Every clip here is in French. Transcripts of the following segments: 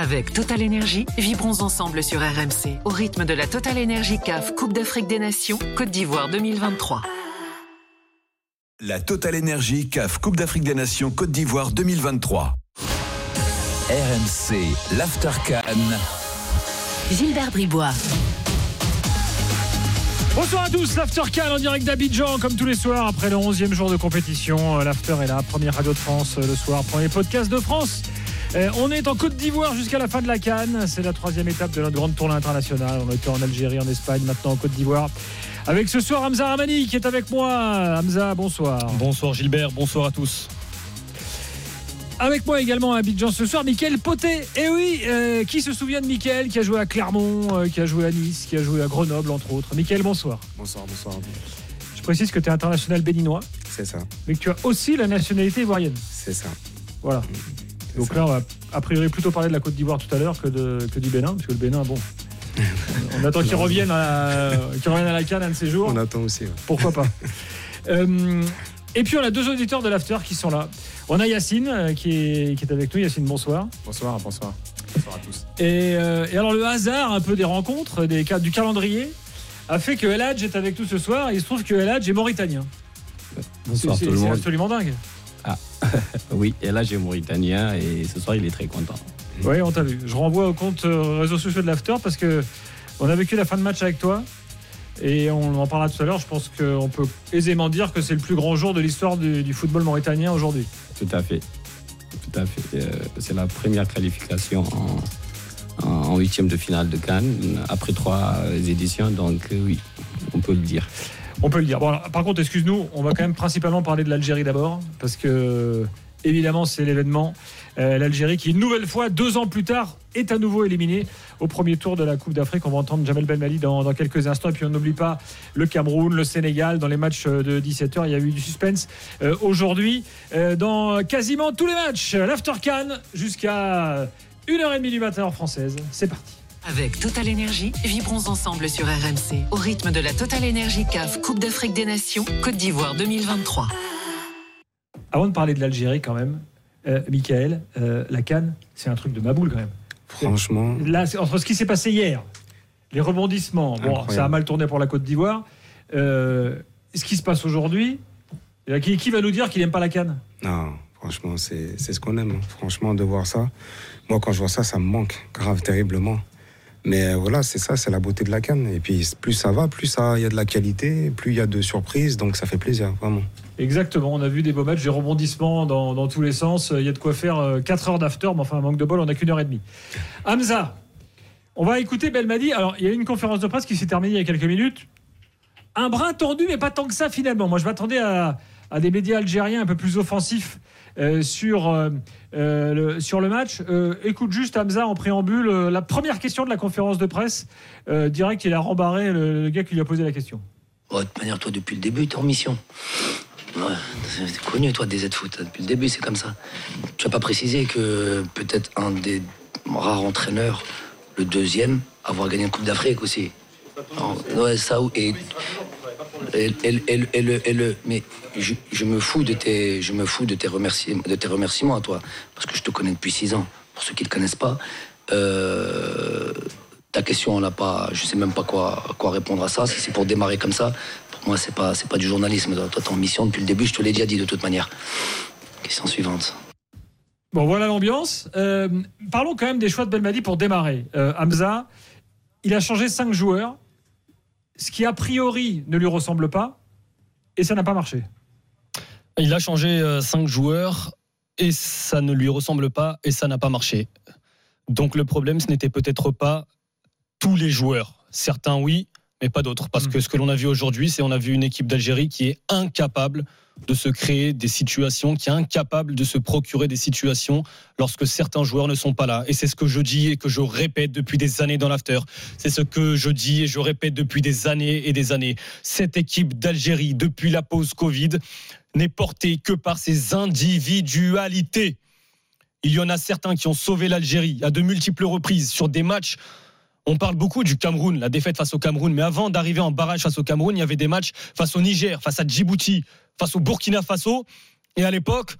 Avec Total Énergie, vibrons ensemble sur RMC au rythme de la Total Énergie CAF Coupe d'Afrique des Nations Côte d'Ivoire 2023. La Total Énergie CAF Coupe d'Afrique des Nations Côte d'Ivoire 2023. RMC, l'After Gilbert Bribois. Bonsoir à tous, l'After en direct d'Abidjan, comme tous les soirs, après le 11e jour de compétition. L'After est là, première radio de France le soir, premier podcast de France. Euh, on est en Côte d'Ivoire jusqu'à la fin de la Cannes. C'est la troisième étape de notre grande tournée internationale. On a été en Algérie, en Espagne, maintenant en Côte d'Ivoire. Avec ce soir Hamza Ramani qui est avec moi. Hamza, bonsoir. Bonsoir Gilbert, bonsoir à tous. Avec moi également à Abidjan ce soir, Mickaël. Et eh oui, euh, qui se souvient de Mickaël qui a joué à Clermont, euh, qui a joué à Nice, qui a joué à Grenoble, entre autres. Mickaël, bonsoir. Bonsoir, bonsoir. Je précise que tu es international béninois. C'est ça. Mais que tu as aussi la nationalité ivoirienne. C'est ça. Voilà. Donc là, on va a priori plutôt parler de la Côte d'Ivoire tout à l'heure que, que du Bénin, parce que le Bénin, bon. On attend qu'il revienne, à, à la canne un de ces jours. On attend aussi. Pourquoi pas. Euh, et puis on a deux auditeurs de l'After qui sont là. On a Yacine euh, qui est, qui est avec nous. Yacine, bonsoir. Bonsoir, bonsoir. Bonsoir à tous. Et, euh, alors le hasard un peu des rencontres, des, du calendrier, a fait que El Hadj est avec nous ce soir. Il se trouve que El Hadj est mauritanien. Bonsoir tout le monde. C'est absolument dingue. Oui, et là j'ai Mauritanien et ce soir il est très content. Oui, on t'a vu. Je renvoie au compte euh, réseaux sociaux de l'After parce que on a vécu la fin de match avec toi et on en parlera tout à l'heure. Je pense qu'on peut aisément dire que c'est le plus grand jour de l'histoire du, football mauritanien aujourd'hui. Tout à fait. Tout à fait. Euh, c'est la première qualification en huitième de finale de Cannes après trois éditions, donc euh, oui, on peut le dire. On peut le dire. Par contre, excuse-nous, on va quand même principalement parler de l'Algérie d'abord, parce que évidemment, c'est l'événement. Euh, L'Algérie qui, une nouvelle fois, deux ans plus tard, est à nouveau éliminée au premier tour de la Coupe d'Afrique. On va entendre Jamel Belmali dans, dans quelques instants. Et puis on n'oublie pas le Cameroun, le Sénégal. Dans les matchs de 17h, il y a eu du suspense euh, aujourd'hui. Euh, dans quasiment tous les matchs, l'After jusqu'à 1h30 du matin en française. C'est parti. Avec Total Énergie, vibrons ensemble sur RMC au rythme de la Total Énergie CAF Coupe d'Afrique des Nations Côte d'Ivoire 2023. Avant de parler de l'Algérie quand même, euh, Michael, euh, la Cannes, c'est un truc de maboule quand même. Franchement. Là, entre ce qui s'est passé hier, les rebondissements, bon, ça a mal tourné pour la Côte d'Ivoire. Euh, ce qui se passe aujourd'hui, qui, qui, va nous dire qu'il n'aime pas la Cannes? Non, franchement, c'est ce qu'on aime. Hein. Franchement, de voir ça. Moi, quand je vois ça, ça me manque grave, terriblement. Mais voilà, c'est ça, c'est la beauté de la canne. Et puis plus ça va, plus il y a de la qualité, plus il y a de surprises, donc ça fait plaisir, vraiment. Exactement, on a vu des beaux matchs, des rebondissements dans, tous les sens. Il y a de quoi faire 4 euh, heures d'after, mais enfin, manque de bol, on n'a qu'une heure et demie. Hamza, on va écouter Belmadi. Alors, il y a eu une conférence de presse qui s'est terminée il y a quelques minutes. Un brin tendu, mais pas tant que ça finalement. Moi, je m'attendais à, à des médias algériens un peu plus offensifs euh, sur, euh, euh, le, sur le match. écoute juste Hamza en préambule, la première question de la conférence de presse, direct il a rembarré le, gars qui lui a posé la question. de toute manière, toi, depuis le début, tu es en mission. Ouais, c'est connu, toi, des Z-Foot. Depuis le début, c'est comme ça. Tu n'as pas précisé que peut-être un des rares entraîneurs, le deuxième, avoir gagné une Coupe d'Afrique aussi. ouais, ça, et et, le, mais je, me fous de tes, je me fous de tes, remerciements, tes à toi, parce que je te connais depuis six ans. Pour ceux qui ne te connaissent pas, euh, ta question, on n'a pas, je sais même pas quoi, quoi répondre à ça. Si c'est pour démarrer comme ça, pour moi, c'est pas, c'est pas du journalisme. Toi, tu es en mission depuis le début, je te l'ai déjà dit de toute manière. Question suivante. Bon, voilà l'ambiance. Euh, parlons quand même des choix de Belmadi pour démarrer. Euh, Hamza, il a changé cinq joueurs ce qui a priori ne lui ressemble pas, et ça n'a pas marché. Il a changé euh, cinq joueurs et ça ne lui ressemble pas et ça n'a pas marché. Donc le problème, ce n'était peut-être pas tous les joueurs. Certains oui, mais pas d'autres. Parce hmm. que ce que l'on a vu aujourd'hui, c'est on a vu une équipe d'Algérie qui est incapable de se créer des situations, qui est incapable de se procurer des situations lorsque certains joueurs ne sont pas là. Et c'est ce que je dis et que je répète depuis des années dans l'after. C'est ce que je dis et je répète depuis des années et des années. Cette équipe d'Algérie, depuis la pause Covid, n'est portée que par ses individualités. Il y en a certains qui ont sauvé l'Algérie à de multiples reprises sur des matchs on parle beaucoup du Cameroun, la défaite face au Cameroun, mais avant d'arriver en barrage face au Cameroun, il y avait des matchs face au Niger, face à Djibouti, face au Burkina Faso. Et à l'époque,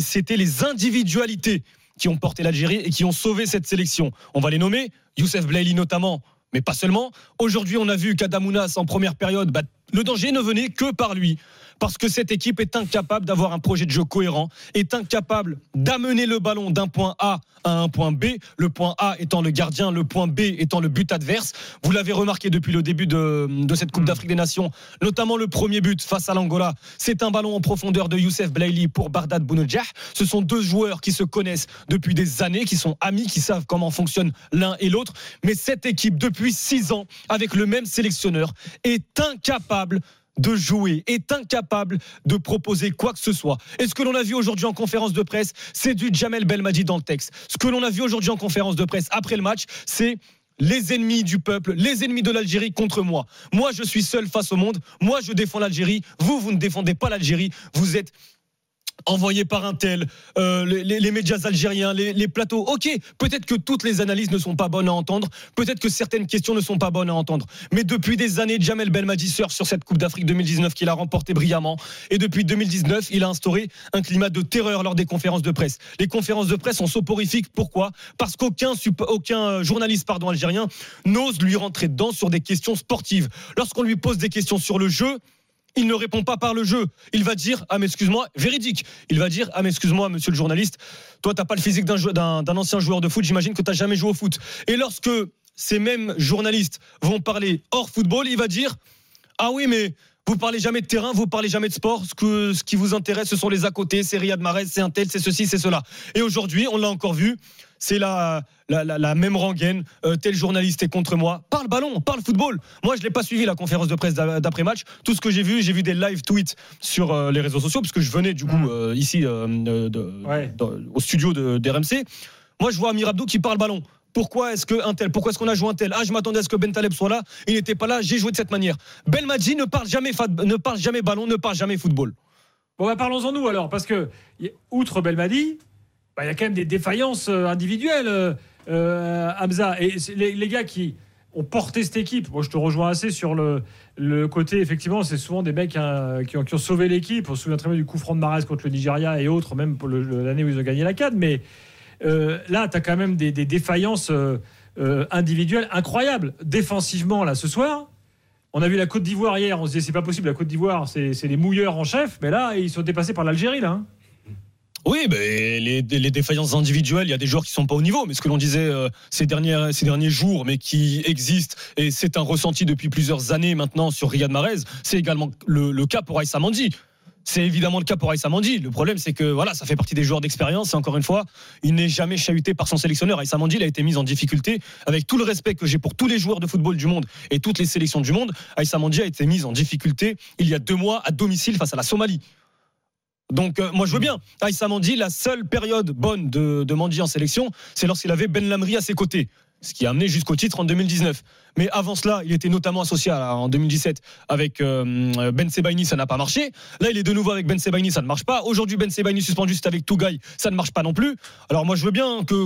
c'était les individualités qui ont porté l'Algérie et qui ont sauvé cette sélection. On va les nommer, Youssef Blaili notamment, mais pas seulement. Aujourd'hui, on a vu qu'Adamounas en première période, bah, le danger ne venait que par lui parce que cette équipe est incapable d'avoir un projet de jeu cohérent, est incapable d'amener le ballon d'un point A à un point B, le point A étant le gardien, le point B étant le but adverse. Vous l'avez remarqué depuis le début de, cette Coupe d'Afrique des Nations, notamment le premier but face à l'Angola, c'est un ballon en profondeur de Youssef Blaili pour Bardad Bounedjah. Ce sont deux joueurs qui se connaissent depuis des années, qui sont amis, qui savent comment fonctionne l'un et l'autre. Mais cette équipe, depuis six ans, avec le même sélectionneur, est incapable de jouer, est incapable de proposer quoi que ce soit. Et ce que l'on a vu aujourd'hui en conférence de presse, c'est du Jamel Belmadi dans le texte. Ce que l'on a vu aujourd'hui en conférence de presse après le match, c'est les ennemis du peuple, les ennemis de l'Algérie contre moi. Moi, je suis seul face au monde. Moi, je défends l'Algérie. Vous, vous ne défendez pas l'Algérie. Vous êtes envoyé par un tel, euh, les, médias algériens, les, plateaux. Ok, peut-être que toutes les analyses ne sont pas bonnes à entendre, peut-être que certaines questions ne sont pas bonnes à entendre. Mais depuis des années, Jamel Belmadi sur cette Coupe d'Afrique 2019 qu'il a remportée brillamment. Et depuis 2019, il a instauré un climat de terreur lors des conférences de presse. Les conférences de presse sont soporifiques. Pourquoi? Parce qu'aucun aucun euh, journaliste pardon, algérien n'ose lui rentrer dedans sur des questions sportives. Lorsqu'on lui pose des questions sur le jeu, il ne répond pas par le jeu. Il va dire Ah, mais excuse-moi, véridique. Il va dire Ah, mais excuse-moi, monsieur le journaliste, toi, t'as pas le physique d'un ancien joueur de foot, j'imagine que tu n'as jamais joué au foot. Et lorsque ces mêmes journalistes vont parler hors football, il va dire Ah oui, mais vous parlez jamais de terrain, vous parlez jamais de sport. Ce, que, ce qui vous intéresse, ce sont les à côté, c'est Riyad Mahrez, c'est un tel, c'est ceci, c'est cela. Et aujourd'hui, on l'a encore vu, c'est la, la, même rengaine. Euh, tel journaliste est contre moi. Parle ballon, parle football. Moi, je l'ai pas suivi la conférence de presse d'après-match. Tout ce que j'ai vu, j'ai vu des live tweets sur euh, les réseaux sociaux, puisque je venais du coup mm. euh, ici au studio de, d'RMC. Moi, je vois Amir Abdou qui parle ballon. Pourquoi est-ce que un tel Pourquoi est-ce qu'on a joué un tel? Ah, je m'attendais à ce que Ben Taleb soit là. Il n'était pas là. J'ai joué de cette manière. Belmadi ne parle jamais, ne parle jamais ballon, ne parle jamais football. Bon, bah, parlons-en nous alors, parce que outre Belmadi, bah, il y a quand même des défaillances individuelles, euh, euh. Et les, gars qui ont porté cette équipe, moi je te rejoins assez sur le, côté, effectivement, c'est souvent des mecs hein, qui, ont, sauvé l'équipe. On se souvient très bien du coup franc de Marais contre le Nigeria et autres, même pour l'année où ils ont gagné la CAD. Mais là, tu as quand même des, défaillances individuelles incroyables. Défensivement, là, ce soir, on a vu la Côte d'Ivoire hier, on se disait c'est pas possible, la Côte d'Ivoire, c'est les mouilleurs en chef, mais là, ils sont dépassés par l'Algérie, là. Hein. Oui, mais les, défaillances individuelles, il y a des joueurs qui sont pas au niveau. Mais ce que l'on disait euh, ces, derniers, jours, mais qui existent, et c'est un ressenti depuis plusieurs années maintenant sur Riyad Mahrez, c'est également le, cas pour Aïssa Mandi. C'est évidemment le cas pour Aïssa Mandi. Le problème, c'est que voilà, ça fait partie des joueurs d'expérience. Et encore une fois, il n'est jamais chahuté par son sélectionneur. Aïssa Mandi, il a été mis en difficulté. Avec tout le respect que j'ai pour tous les joueurs de football du monde et toutes les sélections du monde, Aïssa Mandi a été mise en difficulté il y a deux mois à domicile face à la Somalie. Donc euh, moi je veux bien. Aïssa Mandi, la seule période bonne de, de en sélection, c'est lorsqu'il avait Ben Lamri à ses côtés ce qui a amené jusqu'au titre en 2019. Mais avant cela, il était notamment associé en 2017 avec euh, Ben Sebaini, ça n'a pas marché. Là, il est de nouveau avec Ben Sebaini, ça ne marche pas. Aujourd'hui, Ben Sebaini suspendu, c'est avec Tougaï, ça ne marche pas non plus. Alors moi, je veux bien que.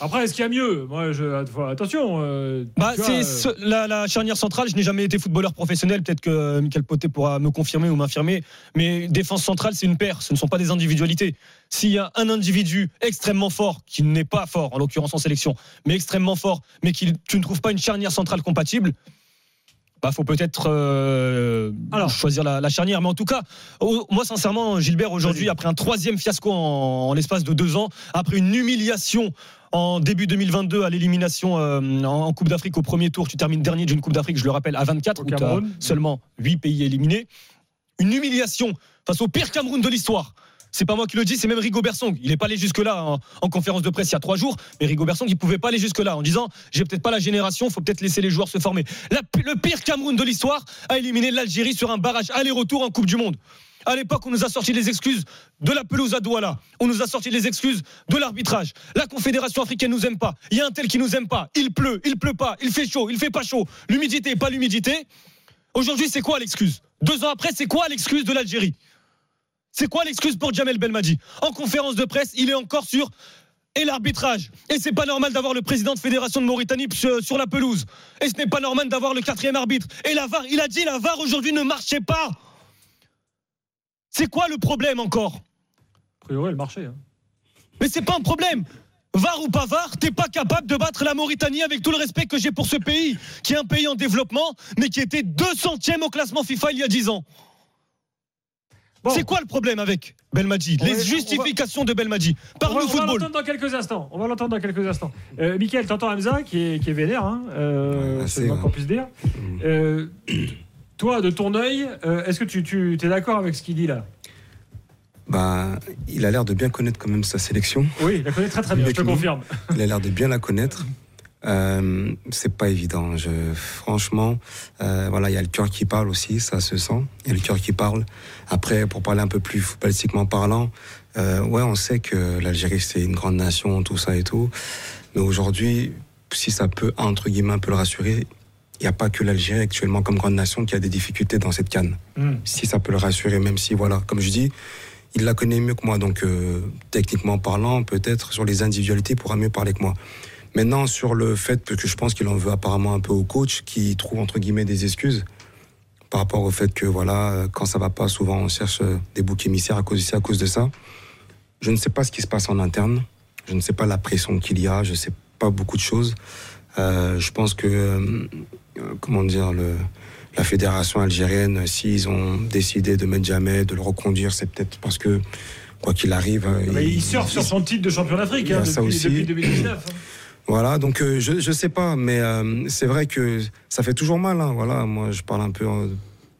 Après, est-ce qu'il y a mieux? Moi, je... attention. Euh, bah, c'est euh, la, charnière centrale. Je n'ai jamais été footballeur professionnel. Peut-être que Michael Poté pourra me confirmer ou m'infirmer. Mais défense centrale, c'est une paire. Ce ne sont pas des individualités. S'il y a un individu extrêmement fort, qui n'est pas fort, en l'occurrence en sélection, mais extrêmement fort, mais qui tu ne trouves pas une charnière centrale compatible, bah faut peut-être euh, choisir la, charnière. Mais en tout cas, moi sincèrement, Gilbert, aujourd'hui, après un troisième fiasco en, l'espace de deux ans, après une humiliation en début 2022 à l'élimination euh, en Coupe d'Afrique au premier tour, tu termines dernier d'une Coupe d'Afrique, je le rappelle, à 24, où as seulement 8 pays éliminés. Une humiliation face au pire Cameroun de l'histoire. C'est pas moi qui le dis, c'est même Rigo Bersong. Il n'est pas allé jusque-là en, conférence de presse il y a trois jours, mais Rigo Bersong, il pouvait pas aller jusque-là en disant j'ai peut-être pas la génération, faut peut-être laisser les joueurs se former. le pire Cameroun de l'histoire a éliminé l'Algérie sur un barrage aller-retour en Coupe du Monde. À l'époque, on nous a sorti les excuses de la pelouse à Douala. On nous a sorti les excuses de l'arbitrage. La Confédération africaine nous aime pas. Il y a un tel qui nous aime pas. Il pleut, il pleut pas, il fait chaud, il fait pas chaud. L'humidité, pas l'humidité. Aujourd'hui, c'est quoi l'excuse? Deux ans après, c'est quoi l'excuse de l'Algérie? C'est quoi l'excuse pour Jamel Belmadi En conférence de presse, il est encore sur et l'arbitrage. Et c'est pas normal d'avoir le président de fédération de Mauritanie sur la pelouse. Et ce n'est pas normal d'avoir le quatrième arbitre. Et la VAR, il a dit la VAR aujourd'hui ne marchait pas. C'est quoi le problème encore A priori, elle marchait. Hein. Mais c'est pas un problème. VAR ou pas VAR, t'es pas capable de battre la Mauritanie avec tout le respect que j'ai pour ce pays, qui est un pays en développement, mais qui était 200e au classement FIFA il y a 10 ans. Bon. C'est quoi le problème avec Belmadi va- Les va- justifications de Belmadi. On va, Parle-nous on va football. l'entendre dans quelques instants. On va l'entendre dans quelques instants. Euh, Michael, t'entends Hamza qui est, qui est vénère, hein, euh, Ouais, c'est le qu'on puisse dire. Euh, toi, de ton œil, euh, est-ce que tu, tu es d'accord avec ce qu'il dit là? Bah, il a l'air de bien connaître quand même sa sélection. Oui, il la connaît très très bien, je te confirme. Il a l'air de bien la connaître. Euh, c'est pas évident. Je, franchement, euh, voilà, il y a le cœur qui parle aussi, ça se sent. Il y a le cœur qui parle. Après, pour parler un peu plus footballistiquement parlant, euh, ouais, on sait que l'Algérie c'est une grande nation, tout ça et tout. Mais aujourd'hui, si ça peut entre guillemets un peu le rassurer, il n'y a pas que l'Algérie actuellement comme grande nation qui a des difficultés dans cette canne Hmm. si ça peut le rassurer, même si, voilà, comme je dis, il la connaît mieux que moi. Donc, euh, techniquement parlant, peut-être sur les individualités, il pourra mieux parler que moi. Maintenant, sur le fait que je pense qu'il en veut apparemment un peu au coach, qui trouve entre guillemets des excuses par rapport au fait que, voilà, quand ça va pas, souvent on cherche euh, des boucs émissaires à cause de ça, à cause de ça. Je ne sais pas ce qui se passe en interne. Je ne sais pas la pression qu'il y a. Je ne sais pas beaucoup de choses. Euh, je pense que, euh, comment dire, le, la fédération algérienne, s'ils ont décidé de mettre Jamel, de le reconduire, c'est peut-être parce que, quoi qu'il arrive. euh, Mais il surfe sur son titre de champion d'Afrique Il hein, depuis 2019. Voilà, donc euh, je je sais pas, mais euh, c'est vrai que ça fait toujours mal. hein, voilà, moi je parle un peu, euh,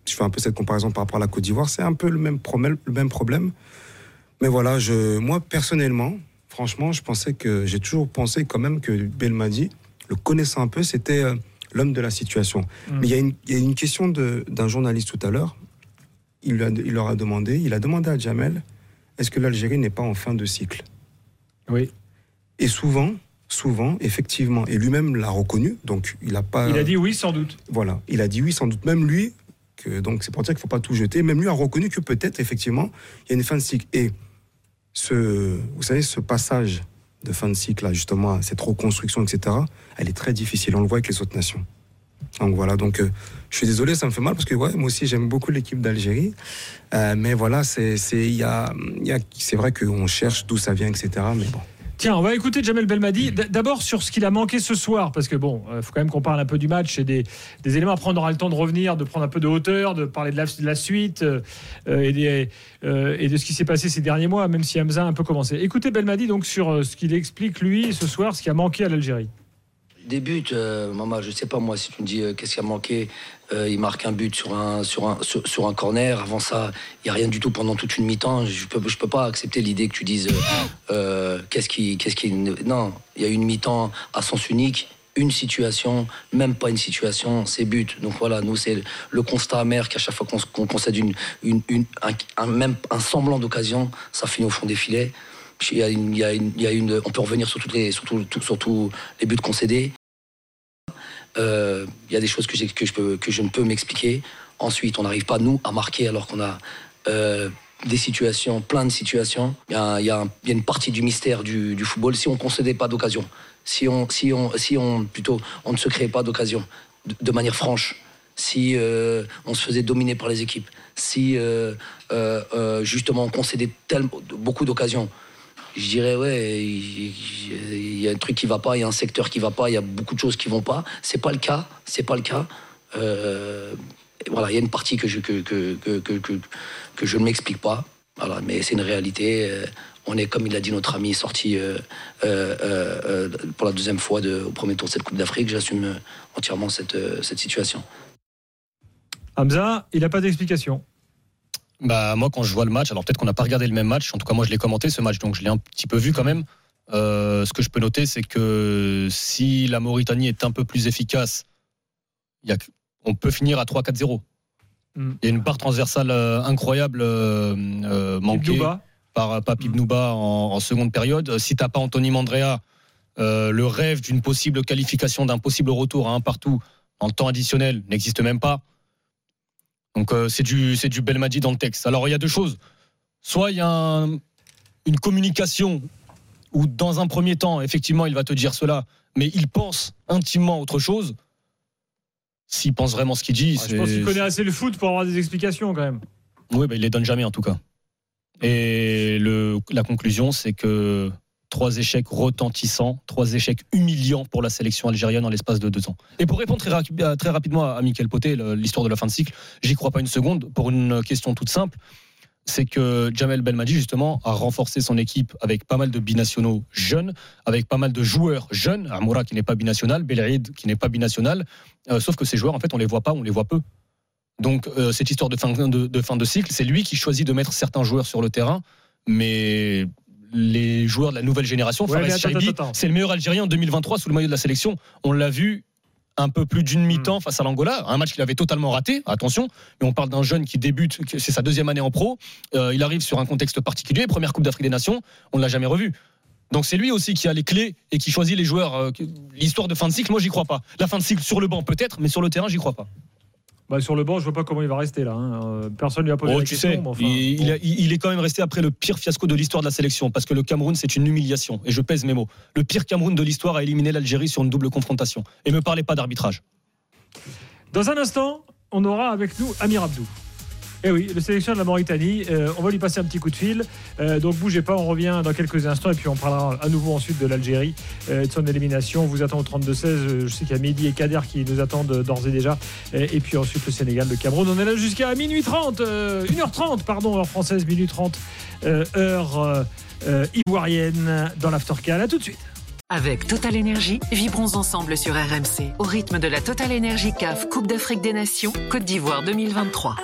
je fais un peu cette comparaison par rapport à la Côte d'Ivoire, c'est un peu le même problème, le même problème. Mais voilà, je, moi personnellement, franchement, je pensais que j'ai toujours pensé quand même que Belmadi, le connaissant un peu, c'était l'homme de la situation. Mm. Mais il y, a une- il y a une question d'un journaliste tout à l'heure. Il, il leur a demandé, il a demandé à Jamel, est-ce que l'Algérie n'est pas en fin de cycle? Oui. et souvent, souvent, effectivement, et lui-même l'a reconnu, donc il a pas. Il a dit oui, sans doute. Voilà, il a dit oui, sans doute. Même lui, que, donc c'est pour dire qu'il ne faut pas tout jeter, même lui a reconnu que peut-être, effectivement, il y a une fin de cycle. Et ce, vous savez, ce passage de fin de cycle, là, justement, cette reconstruction, etc., elle est très difficile. On le voit avec les autres nations. Donc voilà, donc euh, je suis désolé, ça me fait mal parce que ouais, moi aussi j'aime beaucoup l'équipe d'Algérie, Euh, mais voilà, c'est y a, y a- c'est vrai qu'on cherche d'où ça vient, etc. Mais bon. Tiens, on va écouter Jamel Belmadi. D'abord sur ce qu'il a manqué ce soir, parce que bon, il faut quand même qu'on parle un peu du match et des, éléments. Après, on aura le temps de revenir, de prendre un peu de hauteur, de parler de la, suite euh, euh, et de ce qui s'est passé ces derniers mois, même si Hamza a un peu commencé. Écoutez Belmadi donc sur euh, ce qu'il explique lui ce soir, ce qui a manqué à l'Algérie. Des buts, euh, maman, je sais pas moi, si tu me dis euh, qu'est-ce qui a manqué, euh, il marque un but sur un, sur un, sur, un corner. Avant ça, il n'y a rien du tout pendant toute une mi-temps. Je peux, je peux pas accepter l'idée que tu dises qu'est-ce qui. Qu'est-ce qui non, il y a une mi-temps à sens unique. Une situation, même pas une situation, c'est but. Donc voilà, nous, c'est le constat amer qu'à chaque fois qu'on concède une, une, une- un, un- même un semblant d'occasion, ça finit au fond des filets. Il y a une, on peut revenir sur, toutes les, tous les buts concédés. Euh, Il y a des choses que, je, peux, que je ne peux m'expliquer. Ensuite, on n'arrive pas, nous, à marquer alors qu'on a euh, des situations, plein de situations. Il y a, une partie du mystère du, football. Si on ne concédait pas d'occasion, si on, si, on, si on, plutôt, on ne se créait pas d'occasion de, manière franche, si euh, on se faisait dominer par les équipes, si justement on concédait beaucoup d'occasions, je dirais ouais, il y a un truc qui va pas, il y a un secteur qui va pas, il y a beaucoup de choses qui vont pas. C'est pas le cas, c'est pas le cas. Euh, voilà, il y a une partie que je que que que que, je ne m'explique pas. Voilà, mais c'est une réalité. Euh, On est, comme il a dit notre ami, sorti euh, pour la deuxième fois au premier tour de cette Coupe d'Afrique. J'assume entièrement cette, cette situation. Hamza, il n'a pas d'explication. Bah moi quand je vois le match, alors peut-être qu'on n'a pas regardé le même match, en tout cas moi je l'ai commenté ce match, donc je l'ai un petit peu vu quand même. Euh, ce que je peux noter, c'est que si la Mauritanie est un peu plus efficace, il y a, on peut finir à 3-4-0. Mm. Il y a une part transversale euh, incroyable euh, manquée Ibnouba, par Papi Bnouba en, en seconde période. Si t'as pas Anthony Mandrea, le rêve d'une possible qualification, d'un possible retour à un partout en temps additionnel n'existe même pas. Donc euh, c'est du c'est du Belmadi dans le texte. Alors il y a deux choses. Soit il y a un- une communication où dans un premier temps effectivement il va te dire cela, mais il pense intimement autre chose. S'il pense vraiment ce qu'il dit, Ah, je pense qu'il connaît assez le foot pour avoir des explications quand même. oui, bah, il les donne jamais en tout cas. Et le, la conclusion, c'est que trois échecs retentissants, trois échecs humiliants pour la sélection algérienne en l'espace de deux ans. Et pour répondre très, très rapidement à Michael Poté, l'histoire de la fin de cycle, j'y crois pas une seconde pour une question toute simple c'est que Jamel Belmadi, justement, a renforcé son équipe avec pas mal de binationaux jeunes, avec pas mal de joueurs jeunes. Amoura qui n'est pas binational, Belhaïd qui n'est pas binational. Euh, sauf que ces joueurs, en fait, on les voit pas, on les voit peu. Donc, euh, cette histoire de, fin de cycle, c'est lui qui choisit de mettre certains joueurs sur le terrain, mais les joueurs de la nouvelle génération, c'est le meilleur Algérien en 2023 sous le maillot de la sélection. On l'a vu un peu plus d'une mi-temps hmm. face à l'Angola, un match qu'il avait totalement raté, attention, mais on parle d'un jeune qui débute, c'est sa deuxième année en pro, euh, il arrive sur un contexte particulier, première Coupe d'Afrique des Nations, on ne l'a jamais revu. Donc c'est lui aussi qui a les clés et qui choisit les joueurs. Euh, l'histoire de fin de cycle, moi j'y crois pas. La fin de cycle sur le banc peut-être, mais sur le terrain j'y crois pas. Bah, sur le banc, je vois pas comment il va rester là. Hein. Euh, personne ne lui a posé oh, la question. il, est quand même resté après le pire fiasco de l'histoire de la sélection, parce que le Cameroun, c'est une humiliation. Et je pèse mes mots. Le pire Cameroun de l'histoire a éliminé l'Algérie sur une double confrontation. Et ne me parlez pas d'arbitrage. Dans un instant, on aura avec nous Amir Abdou. Eh oui, le sélectionneur de la Mauritanie, euh, on va lui passer un petit coup de fil. Euh, donc bougez pas, on revient dans quelques instants et puis on parlera à nouveau ensuite de l'Algérie, euh, de son élimination. On vous attend au 32-16. Je sais qu'il y a Mehdi et Kader qui nous attendent d'ores et déjà. et puis ensuite le Sénégal, le Cameroun. On est là jusqu'à minuit 30, 1h30, pardon, heure française, minuit 30, heure ivoirienne dans l'Aftercal. À tout de suite. Avec Total Energy, vibrons ensemble sur RMC au rythme de la Total Energy CAF Coupe d'Afrique des Nations Côte d'Ivoire 2023.